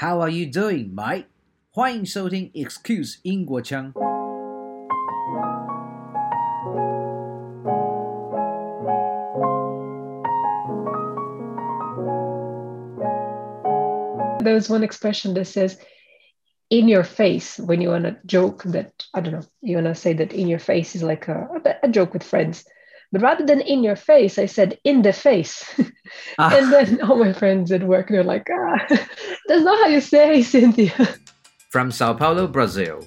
How are you doing, Mike？欢迎收听 Excuse 英国腔。There's one expression that says in your face when you want to joke that I don't know, you want to say that in your face is like a, a joke with friends. But rather than in your face, I said in the face. Ah. and then all my friends at work, they're like, ah, that's not how you say, Cynthia. From Sao Paulo, Brazil,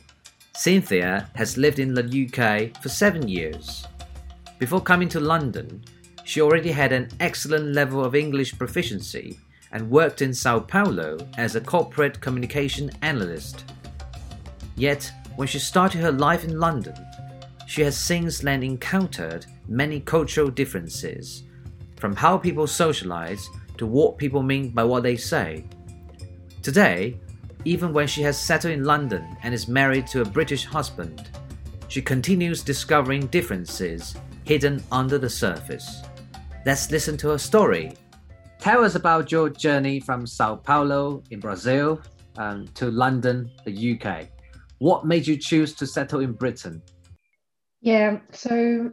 Cynthia has lived in the UK for seven years. Before coming to London, she already had an excellent level of English proficiency and worked in Sao Paulo as a corporate communication analyst. Yet, when she started her life in London, she has since then encountered many cultural differences, from how people socialize to what people mean by what they say. Today, even when she has settled in London and is married to a British husband, she continues discovering differences hidden under the surface. Let's listen to her story. Tell us about your journey from Sao Paulo in Brazil um, to London, the UK. What made you choose to settle in Britain? Yeah, so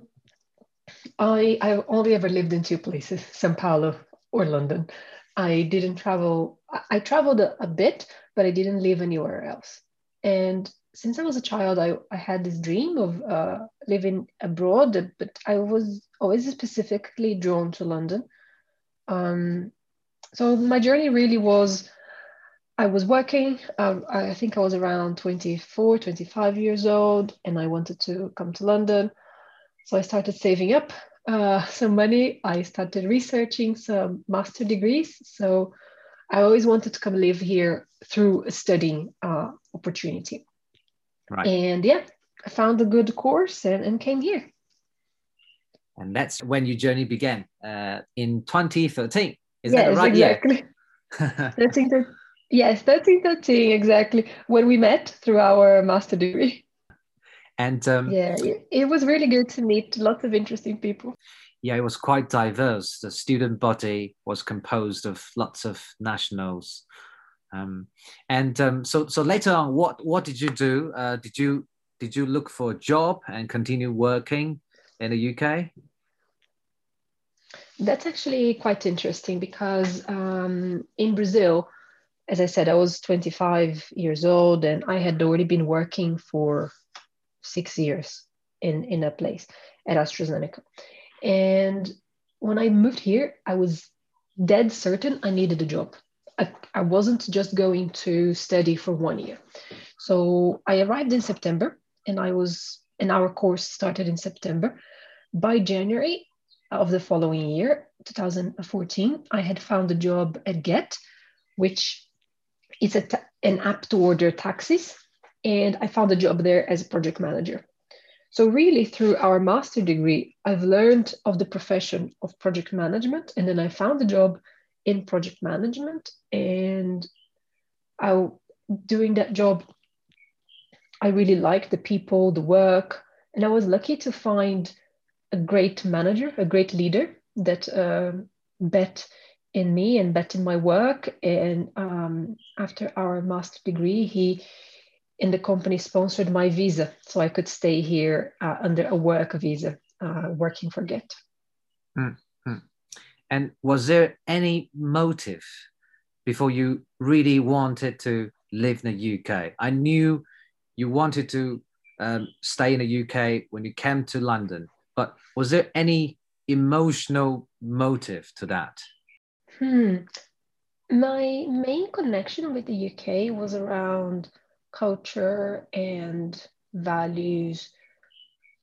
I I only ever lived in two places, Sao Paulo or London. I didn't travel. I traveled a, a bit, but I didn't live anywhere else. And since I was a child, I, I had this dream of uh, living abroad, but I was always specifically drawn to London. Um, so my journey really was I was working, uh, I think I was around 24, 25 years old, and I wanted to come to London. So I started saving up uh, some money. I started researching some master degrees. So I always wanted to come live here through a studying uh, opportunity. Right. And yeah, I found a good course and, and came here. And that's when your journey began uh, in 2013. Is yes, that right? Exactly. 13, 13, yes, 13, 13, exactly. When we met through our master degree. And um, yeah, it was really good to meet lots of interesting people. Yeah, it was quite diverse. The student body was composed of lots of nationals. Um, and um, so, so later on, what what did you do? Uh, did you did you look for a job and continue working in the UK? That's actually quite interesting because um, in Brazil, as I said, I was 25 years old and I had already been working for six years in, in a place at AstraZeneca. And when I moved here, I was dead certain I needed a job. I, I wasn't just going to study for one year. So I arrived in September and I was, and our course started in September. By January of the following year, 2014, I had found a job at Gett, which is a an app to order taxis and I found a job there as a project manager. So, really, through our master degree, I've learned of the profession of project management, and then I found a job in project management. And I, doing that job, I really liked the people, the work, and I was lucky to find a great manager, a great leader that uh, bet in me and bet in my work. And um, after our master degree, he and the company sponsored my visa so I could stay here uh, under a work visa uh, working for Gett. Mm-hmm. And was there any motive before you really wanted to live in the UK? I knew you wanted to um, stay in the UK when you came to London, but was there any emotional motive to that? Hmm. My main connection with the UK was around culture and values.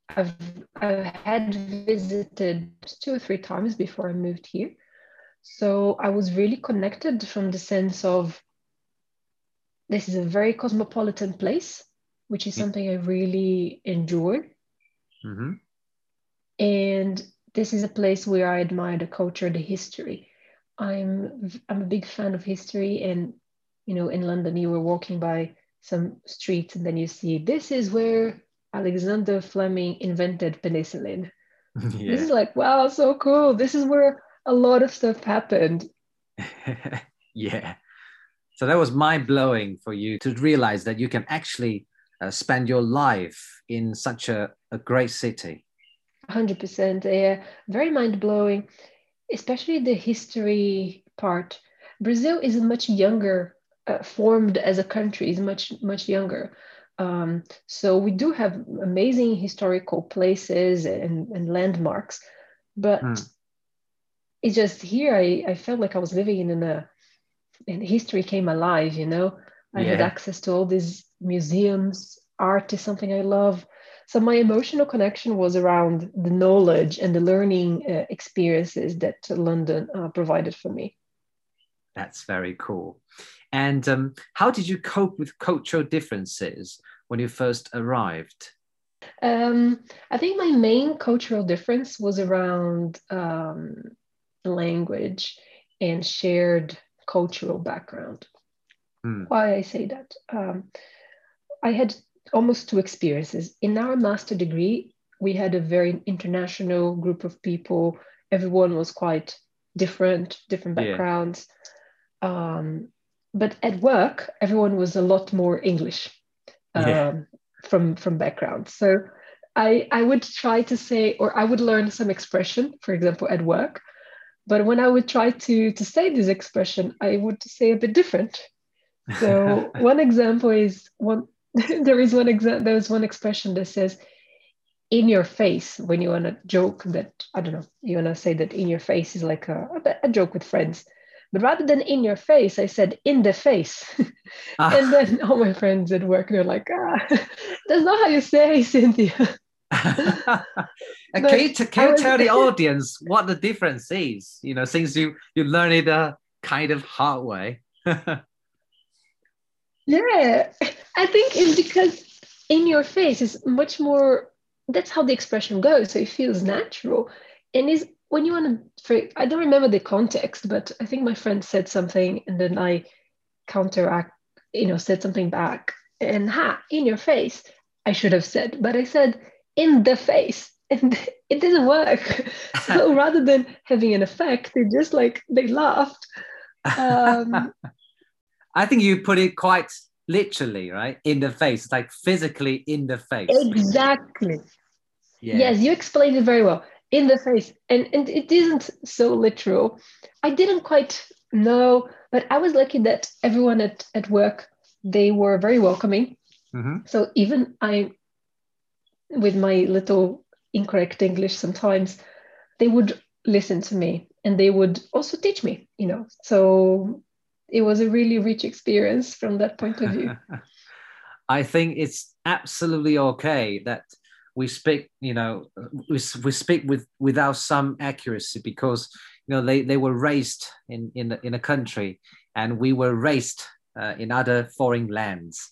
I've, I had visited two or three times before I moved here. So I was really connected from the sense of this is a very cosmopolitan place, which is something I really enjoy. Mm-hmm. And this is a place where I admire the culture, the history. I'm I'm a big fan of history, and you know, in London, you were walking by some streets and then you see this is where Alexander Fleming invented penicillin. Yeah. This is like, wow, so cool. This is where a lot of stuff happened. yeah. So that was mind blowing for you to realize that you can actually uh, spend your life in such a, a great city. 100%. Yeah, very mind blowing, especially the history part. Brazil is much younger, uh, formed as a country, is much, much younger. Um, so we do have amazing historical places and, and landmarks, but mm. it's just here I, I felt like I was living in a and history came alive, you know. I yeah. had access to all these museums, art is something I love. So my emotional connection was around the knowledge and the learning uh, experiences that London uh, provided for me. That's very cool. And um, how did you cope with cultural differences when you first arrived? Um, I think my main cultural difference was around um, language and shared cultural background. Mm. Why I say that? Um, I had almost two experiences. In our master degree, we had a very international group of people. Everyone was quite different, different backgrounds. Yeah. Um, but at work, everyone was a lot more English um, yeah. from from background. So I I would try to say, or I would learn some expression, for example, at work. But when I would try to to say this expression, I would say a bit different. So one example is one. there is one example. There's one expression that says in your face when you want to joke that i don't know you want to say that in your face is like a, a, joke with friends but rather than in your face, I said in the face. Ah. and then all my friends at work, they're like, ah, that's not how you say, Cynthia. can you, can you tell the audience what the difference is? You know, since you you learn it a kind of hard way. Yeah, I think it's because in your face is much more. That's how the expression goes, so it feels natural, and is when you want to i don't remember the context but i think my friend said something and then i counteract you know said something back. And ha in your face i should have said but i said in the face. And it didn't work. So rather than having an effect they just like they laughed. Um, i think you put it quite literally right? In the face. Like physically in the face. Exactly. Yeah. yes you explained it very well. In the face. And, and it isn't so literal. I didn't quite know but i was lucky that everyone at, at work they were very welcoming. Mm-hmm. so even i with my little incorrect english sometimes they would listen to me and they would also teach me you know? So it was a really rich experience from that point of view. I think it's absolutely okay that we speak you know we, we speak with without some accuracy because you know they, they were raised in in, in a country and we were raised uh, in other foreign lands.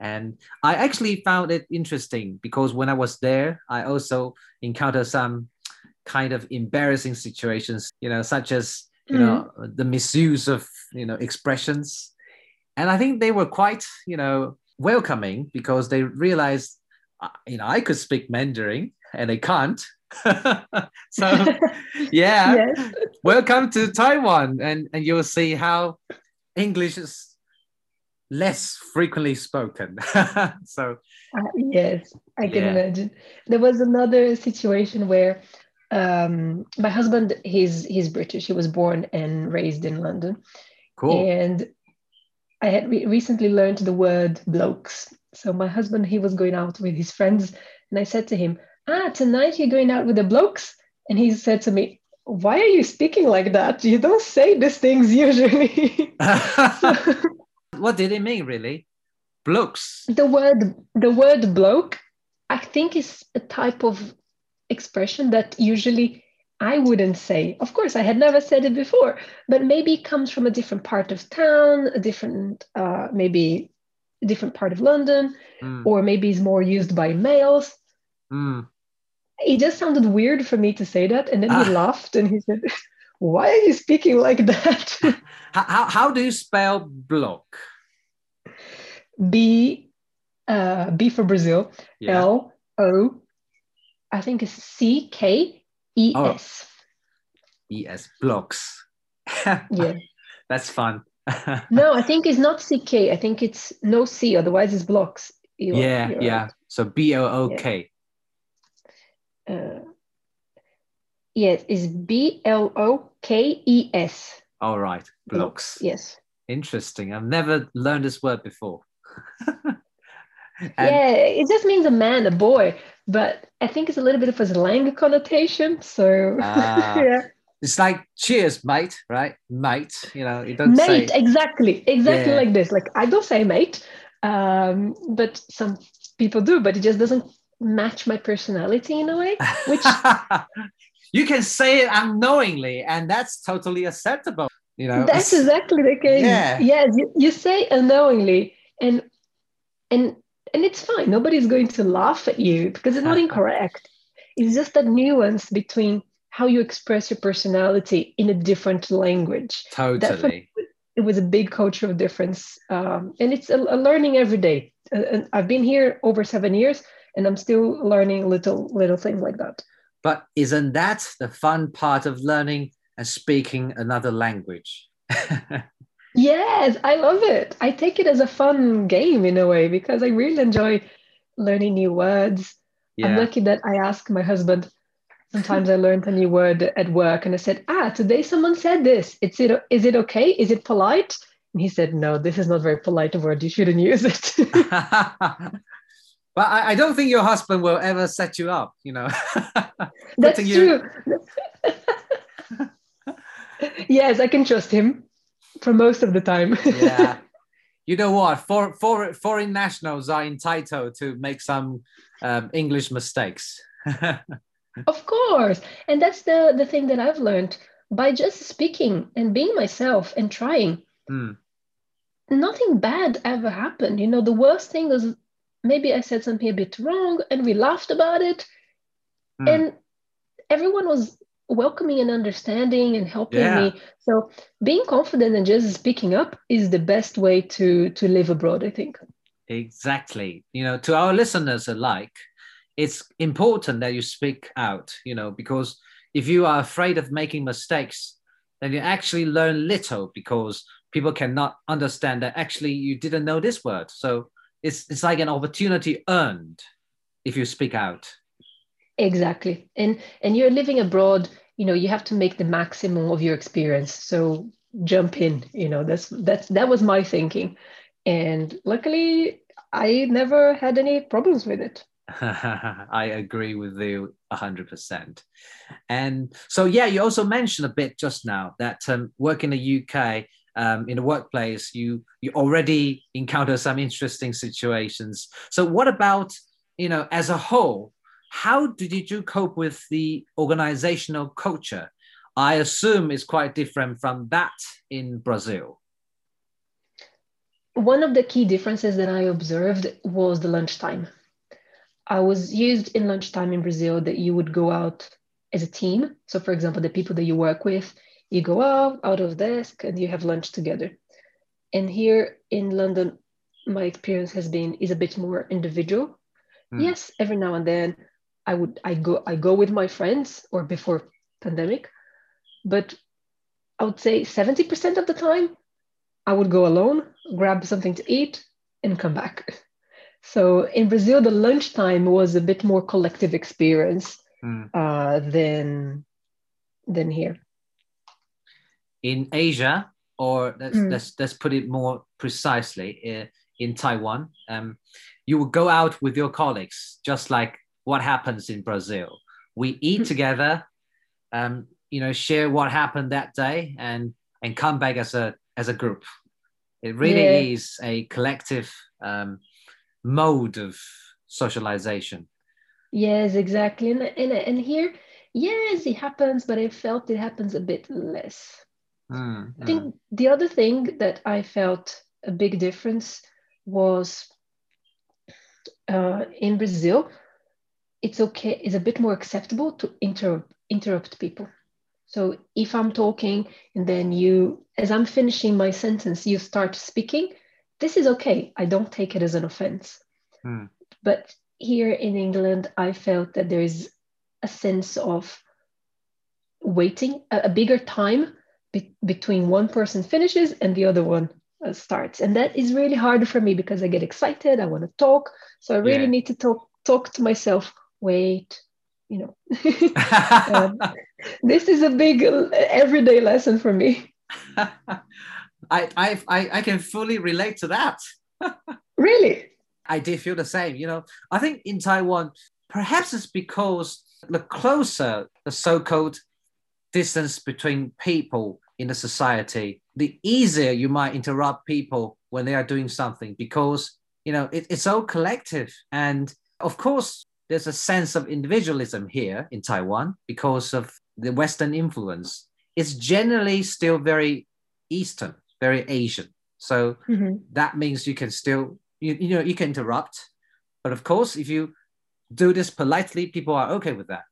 And i actually found it interesting because when i was there i also encountered some kind of embarrassing situations you know such as you mm-hmm. know the misuse of you know expressions and i think they were quite you know welcoming because they realized you know, I could speak Mandarin and they can't. so yeah, yes. welcome to Taiwan, and and you'll see how English is less frequently spoken. so uh, yes, I can yeah. imagine. There was another situation where um, my husband, he's he's British. He was born and raised in London. Cool. And I had re- recently learned the word blokes so my husband, he was going out with his friends, and I said to him, "Ah, tonight you're going out with the blokes," and he said to me, "Why are you speaking like that? You don't say these things usually." what did it mean, really? Blokes. The word the word bloke, I think, is a type of expression that usually I wouldn't say. Of course, I had never said it before, but maybe it comes from a different part of town, a different, uh, maybe a different part of London, mm. or maybe it's more used by males. Mm. It just sounded weird for me to say that. And then ah. he laughed and he said, Why are you speaking like that? how, how do you spell block? B, uh, B for Brazil, yeah. L O, I think it's C K E S. Oh. E S blocks. yeah. That's fun. no, I think it's not C K. I think it's no C, otherwise it's blocks. You're, yeah, you're yeah. Right. So B L O K. Uh, yes, it's B L O K E S. All right, blocks. Yes. Interesting. I've never learned this word before. yeah, it just means a man, a boy, but I think it's a little bit of a slang connotation. So, uh, yeah. It's like cheers, mate, right? Mate, you know, you don't mate, say... exactly, exactly yeah. like this. Like I don't say mate, um, but some people do, but it just doesn't match my personality in a way. Which you can say it unknowingly, and that's totally acceptable. You know, that's exactly the case. Yeah. Yes, you, you say unknowingly, and and and it's fine. Nobody's going to laugh at you because it's not incorrect. It's just that nuance between how you express your personality in a different language. Totally. it was a big cultural difference. Um, and it's a, a, learning every day. Uh, and I've been here over seven years and I'm still learning little, little things like that. But isn't that the fun part of learning and speaking another language? Yes, I love it. I take it as a fun game in a way because I really enjoy learning new words. Yeah. I'm lucky that I ask my husband. Sometimes I learned a new word at work and I said, Ah, today someone said this. It's it is it okay? Is it polite? And he said, No, this is not very polite word. You shouldn't use it. But I, I, don't think your husband will ever set you up, you know. That's true. yes, I can trust him for most of the time. yeah. You know what? For, for, foreign nationals are entitled to make some um, English mistakes. of course. And that's the, the thing that I've learned by just speaking and being myself and trying. Mm. Nothing bad ever happened. You know, the worst thing was maybe I said something a bit wrong and we laughed about it. Mm. And everyone was welcoming and understanding and helping yeah. me so being confident and just speaking up is the best way to to live abroad i think. Exactly. You know to our listeners alike it's important that you speak out you know because if you are afraid of making mistakes then you actually learn little because people cannot understand that actually you didn't know this word. So it's it's like an opportunity earned if you speak out exactly. And and you're living abroad you know you have to make the maximum of your experience. So jump in you know that's that's that was my thinking. And luckily i never had any problems with it. I agree with you 100% and so yeah you also mentioned a bit just now that um, work in the uk um, in the workplace you you already encounter some interesting situations. So what about you know as a whole how did you cope with the organizational culture? I assume it's quite different from that in Brazil. One of the key differences that I observed was the lunchtime. I was used in lunchtime in Brazil that you would go out as a team. So, for example, the people that you work with, you go out out of desk and you have lunch together. And here in London, my experience has been is a bit more individual. Mm. Yes, every now and then I would I go I go with my friends or before pandemic, but I would say 70% of the time I would go alone, grab something to eat, and come back. So in Brazil, the lunchtime was a bit more collective experience mm. uh, than than here. In Asia, or let's mm. let's, let's put it more precisely, uh, in Taiwan, um, you would go out with your colleagues, just like what happens in Brazil. We eat hmm. together, um, you know, share what happened that day, and and come back as a as a group. It really yeah. is a collective um, mode of socialization. Yes, exactly, and, and and here, yes, it happens, but I felt it happens a bit less. Mm, I think mm. the other thing that I felt a big difference was uh, in Brazil it's okay, it's a bit more acceptable to interrupt, interrupt people. So if I'm talking and then you, as I'm finishing my sentence, you start speaking, this is okay. I don't take it as an offense. Hmm. But here in England, I felt that there is a sense of waiting, a, a bigger time be- between one person finishes and the other one uh, starts and that is really hard for me because i get excited i want to talk so i really Yeah. need to talk talk to myself wait you know um, this is a big everyday lesson for me I, I, I, can fully relate to that. really I did feel the same. You know, I think in Taiwan, perhaps it's because the closer the so-called distance between people in the society, the easier you might interrupt people when they are doing something because you know it, it's all collective. And of course, there's a sense of individualism here in Taiwan because of the Western influence. It's generally still very Eastern, very Asian. So Mhm. that means you can still you, you know you can interrupt but of course if you do this politely people are okay with that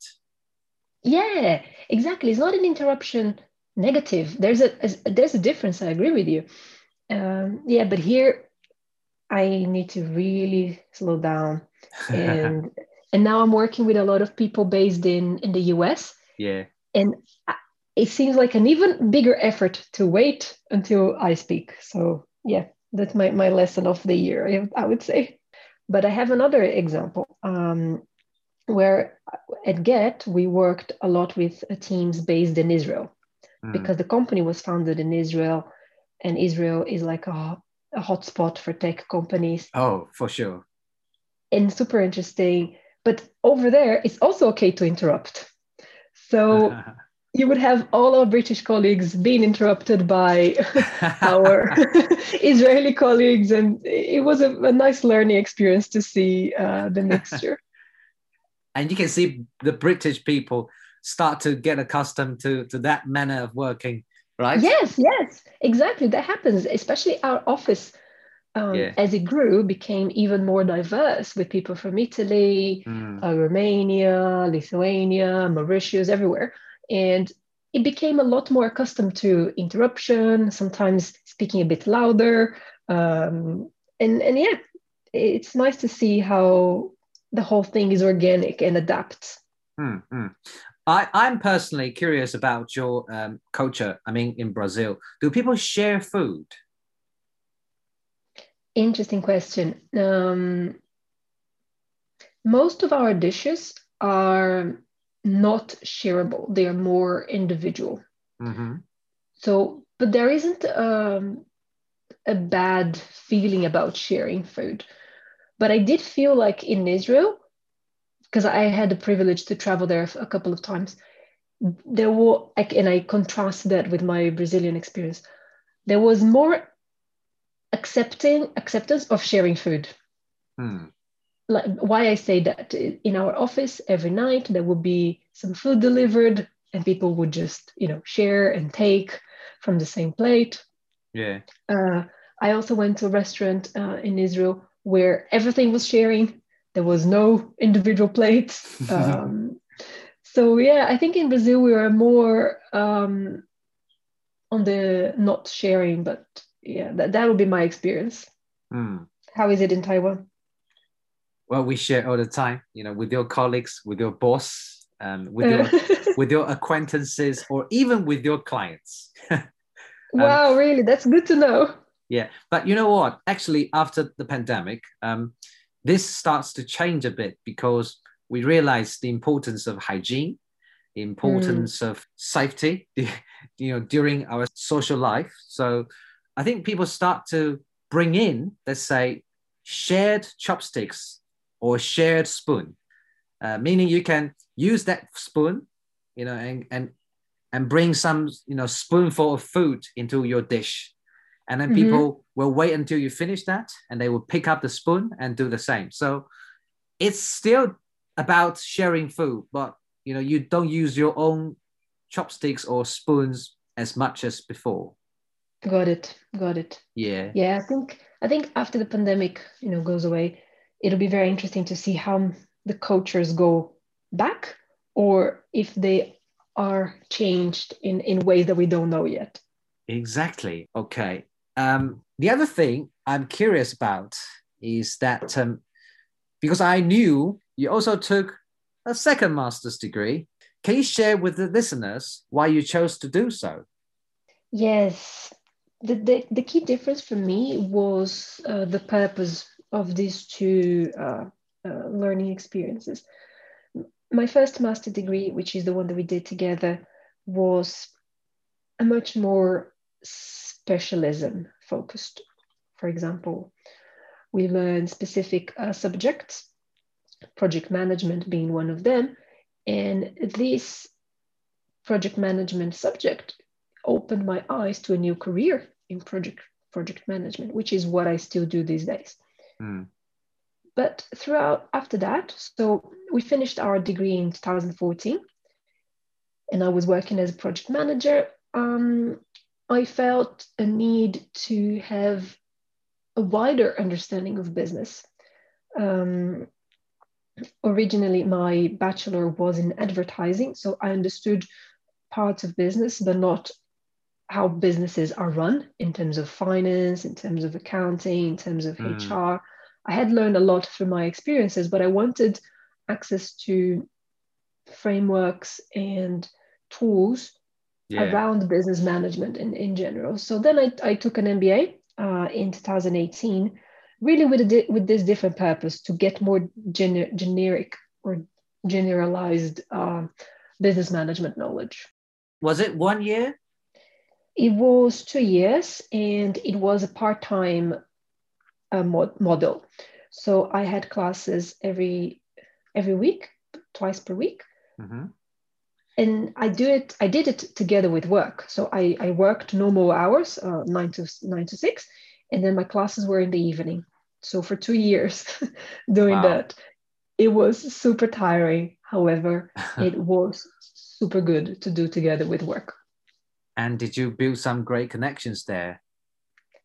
Yeah, exactly. It's not an interruption negative. There's a, a- there's a difference. I agree with you. Um, yeah, but here I need to really slow down. And and now I'm working with a lot of people based in in the US, yeah and it seems like an even bigger effort to wait until I speak. So yeah, that's my my lesson of the year. I, would say. But I have another example. Um, where at Gett we worked a lot with uh, teams based in Israel Mm. because the company was founded in Israel, and Israel is like a, a hotspot for tech companies oh for sure and super interesting. But over there, it's also okay to interrupt. So you would have all our British colleagues being interrupted by our Israeli colleagues, and it was a, a nice learning experience to see uh, the mixture. and you can see the british people start to get accustomed to to that manner of working right Yes, yes, exactly. That happens, especially our office. Um, Yeah. As it grew, became even more diverse with people from Italy, Mm. uh, Romania, Lithuania, Mauritius, everywhere. And it became a lot more accustomed to interruption, sometimes speaking a bit louder. Um, and, and yeah, it's nice to see how the whole thing is organic and adapts. Mm, mm. I, I'm personally curious about your um, culture. I mean, in Brazil, do people share food? Interesting question. Um, most of our dishes are not shareable, they are more individual. hmm So, but there isn't um, a bad feeling about sharing food. But I did feel like in Israel, because I had the privilege to travel there a couple of times, there were, and I contrast that with my Brazilian experience, there was more accepting acceptance of sharing food. Hmm. Like why I say that in our office every night there would be some food delivered and people would just you know share and take from the same plate. Yeah. Uh, I also went to a restaurant uh, in Israel where everything was sharing. There was no individual plates. Um, so yeah, I think in Brazil we are more um, on the not sharing, but yeah, that that would be my experience. Hmm. How is it in Taiwan? Well, we share all the time, you know, with your colleagues, with your boss, um, with your with your acquaintances, or even with your clients. wow, really? That's good to know. Yeah, but you know what? Actually, after the pandemic, um, this starts to change a bit because we realize the importance of hygiene, the importance of safety, you know, during our social life. So, I think people start to bring in, let's say, shared chopsticks or shared spoon, uh, meaning you can use that spoon, you know, and and and bring some, you know, spoonful of food into your dish. And then Mhm. people will wait until you finish that and they will pick up the spoon and do the same. So it's still about sharing food but you know you don't use your own chopsticks or spoons as much as before Got it. Got it. yeah Yeah, I think I think after the pandemic, you know, goes away, it'll be very interesting to see how the cultures go back or if they are changed in in ways that we don't know yet. exactly okay um, the other thing i'm curious about is that um, because i knew you also took a second master's degree can you share with the listeners why you chose to do so Yes, the, the, the key difference for me was uh, the purpose of these two uh, uh, learning experiences. My first master degree, which is the one that we did together, was a much more specialism focused. For example, we learned specific uh, subjects, project management being one of them. And this project management subject opened my eyes to a new career in project project management, which is what I still do these days. Mm. But throughout after that, so we finished our degree in 2014, and I was working as a project manager. Um, I felt a need to have a wider understanding of business. Um, originally, my bachelor was in advertising, so I understood parts of business, but not how businesses are run in terms of finance, in terms of accounting, in terms of mm. HR. I had learned a lot from my experiences, but I wanted access to frameworks and tools yeah. around business management in, in general. So then I, I took an MBA uh, in 2018, really with, a, with this different purpose to get more gener- generic or generalized uh, business management knowledge. Was it one year? It was two years and it was a part time uh, mod- model. So I had classes every every week, twice per week. Mm-hmm. And I do it. I did it together with work. So I, I worked normal hours, uh, nine to nine to six, and then my classes were in the evening. So for two years, doing wow. that, it was super tiring. However, it was super good to do together with work. And did you build some great connections there?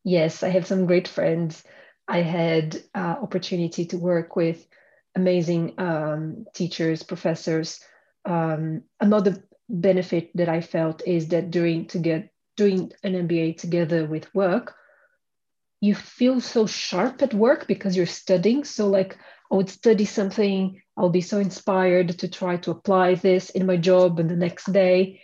Yes, I have some great friends. I had uh, opportunity to work with amazing um, teachers, professors. Um, another benefit that I felt is that during to get doing an MBA together with work, you feel so sharp at work because you're studying. So like I would study something, I'll be so inspired to try to apply this in my job and the next day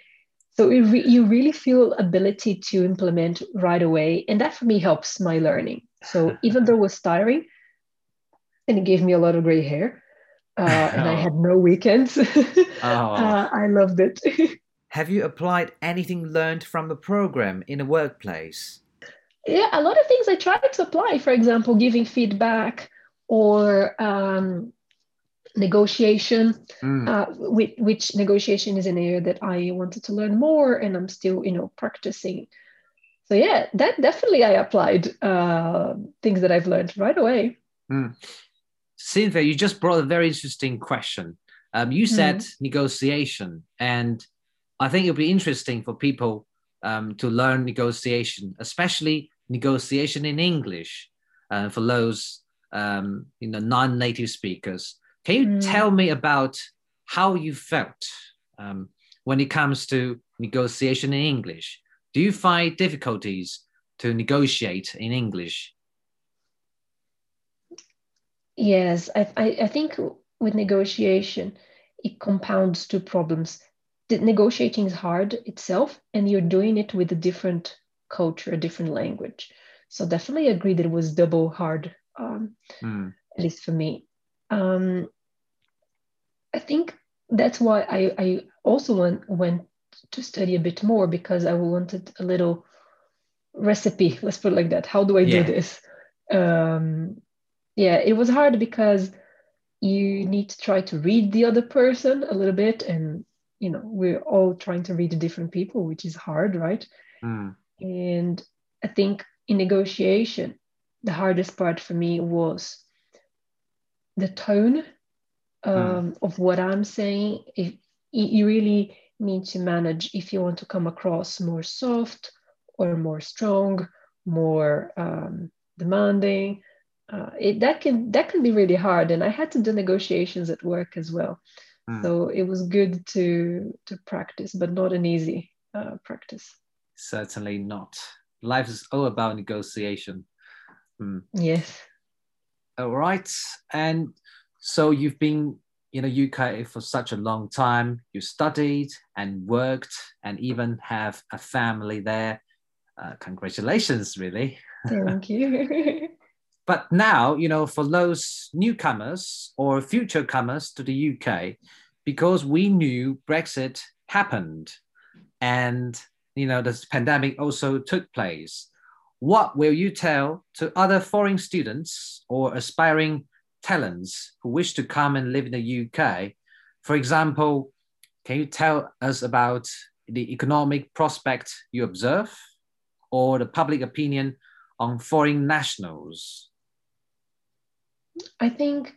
so re- you really feel ability to implement right away and that for me helps my learning. So even though it was tiring and it gave me a lot of gray hair uh, and i had no weekends oh. uh, i loved it. Have you applied anything learned from the program in a workplace? Yeah a lot of things i tried to apply for example giving feedback or um, negotiation, mm. uh, which, which, negotiation is an area that I wanted to learn more, and I'm still, you know, practicing. So yeah, that definitely I applied uh, things that I've learned right away. Mm. Cynthia, you just brought a very interesting question. Um, you said mm. negotiation, and I think it'll be interesting for people um, to learn negotiation, especially negotiation in English, uh, for those um, you know non-native speakers. Can you mm. tell me about how you felt um, when it comes to negotiation in English? Do you find difficulties to negotiate in English? Yes, I, I, I think with negotiation, it compounds two problems. The negotiating is hard itself, and you're doing it with a different culture, a different language. So definitely agree that it was double hard, um, mm. at least for me. Um, I think that's why I, I also went, went to study a bit more because I wanted a little recipe, let's put it like that. How do I yeah. do this? Um, yeah, it was hard because you need to try to read the other person a little bit and you know we're all trying to read different people which is hard right mm. and i think in negotiation the hardest part for me was the tone hmm. um, mm. of what I'm saying. If you really need to manage if you want to come across more soft or more strong, more um, demanding. Uh, it, that can that can be really hard, and I had to do negotiations at work as well. Mm. So it was good to to practice, but not an easy uh, practice. Certainly not. Life is all about negotiation. Mm. Yes. All right. And so you've been in the UK for such a long time. You studied and worked and even have a family there. uh, congratulations, really. Thank you. but now, you know, for those newcomers or future comers to the UK, because we knew Brexit happened and, you know, this pandemic also took place, what will you tell to other foreign students or aspiring talents who wish to come and live in the UK? For example, can you tell us about the economic prospect you observe or the public opinion on foreign nationals? I think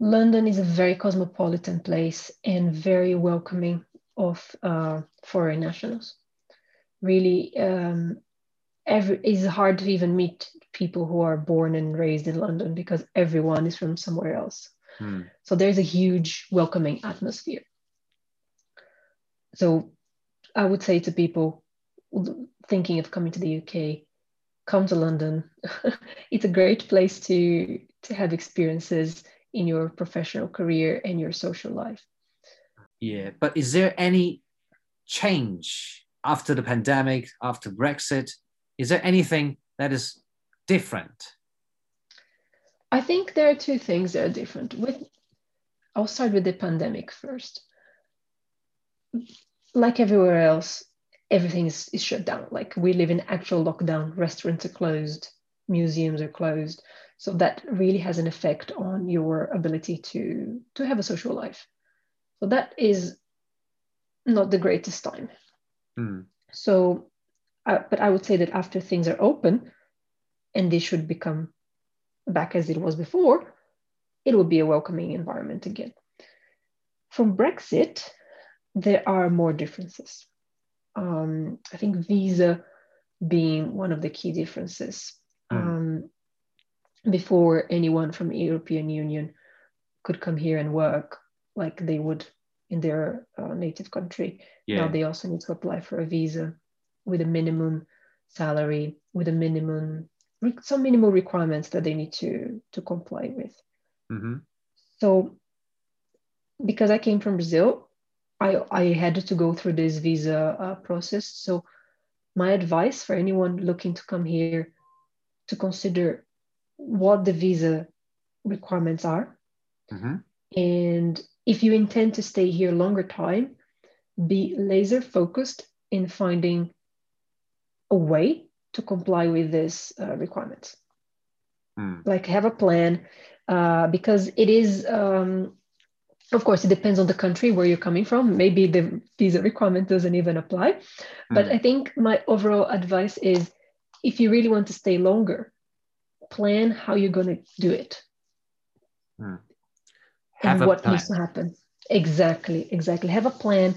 London is a very cosmopolitan place and very welcoming of uh, foreign nationals. Really, um, every, it's hard to even meet people who are born and raised in London because everyone is from somewhere else. Hmm. So there's a huge welcoming atmosphere. So I would say to people thinking of coming to the UK, come to London. it's a great place to to have experiences in your professional career and your social life. Yeah, but is there any change after the pandemic, after Brexit? Is there anything that is different? I think there are two things that are different. With I'll start with the pandemic first like everywhere else, everything is, is shut down. Like we live in actual lockdown, restaurants are closed, museums are closed. So that really has an effect on your ability to, to have a social life. So that is not the greatest time. Mm. So, uh, but I would say that after things are open and they should become back as it was before, it will be a welcoming environment again. From Brexit, there are more differences. Um, I think visa being one of the key differences. Mm. Um, before anyone from the European Union could come here and work like they would in their uh, native country. Yeah. Now they also need to apply for a visa with a minimum salary, with a minimum some minimal requirements that they need to to comply with. Mm-hmm. So, because I came from Brazil, I, I had to go through this visa uh, process. So, my advice for anyone looking to come here to consider what the visa requirements are. Mm-hmm. And if you intend to stay here longer time, be laser focused in finding a way to comply with these uh, requirements. Mm. Like have a plan, uh, because it is um, of course, it depends on the country where you're coming from. Maybe the visa requirement doesn't even apply. Mm. But I think my overall advice is if you really want to stay longer, plan how you're going to do it. Mm. and what plan. needs to happen. Exactly, exactly. Have a plan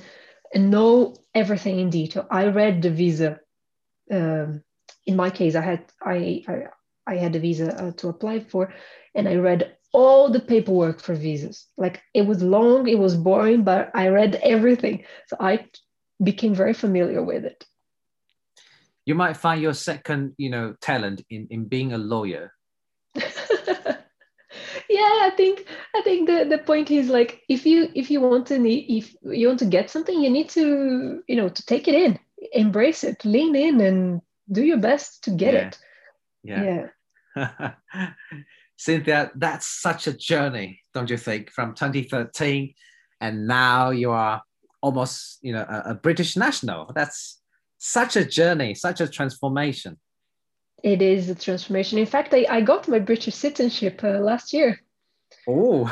and know everything in detail. I read the visa. Um, in my case, I had I I, I had a visa uh, to apply for, and I read all the paperwork for visas. Like it was long, it was boring, but I read everything. So I became very familiar with it. You might find your second, you know, talent in, in being a lawyer. yeah, I think I think the, the point is like if you if you want to need if you want to get something, you need to, you know, to take it in, embrace it, lean in and do your best to get yeah. it. Yeah. yeah. Cynthia, that's such a journey, don't you think? From 2013, and now you are almost, you know, a, a British national. That's such a journey, such a transformation. It is a transformation. In fact, I, I got my British citizenship uh, last year. Oh,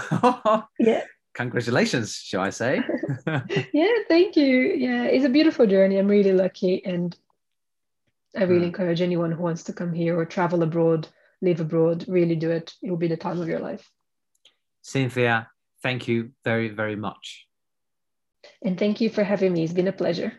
yeah. Congratulations, shall I say? yeah, thank you. Yeah, it's a beautiful journey. I'm really lucky, and I really mm. encourage anyone who wants to come here or travel abroad live abroad, really do it. It will be the time of your life. Cynthia, thank you very, very much. And thank you for having me. It's been a pleasure.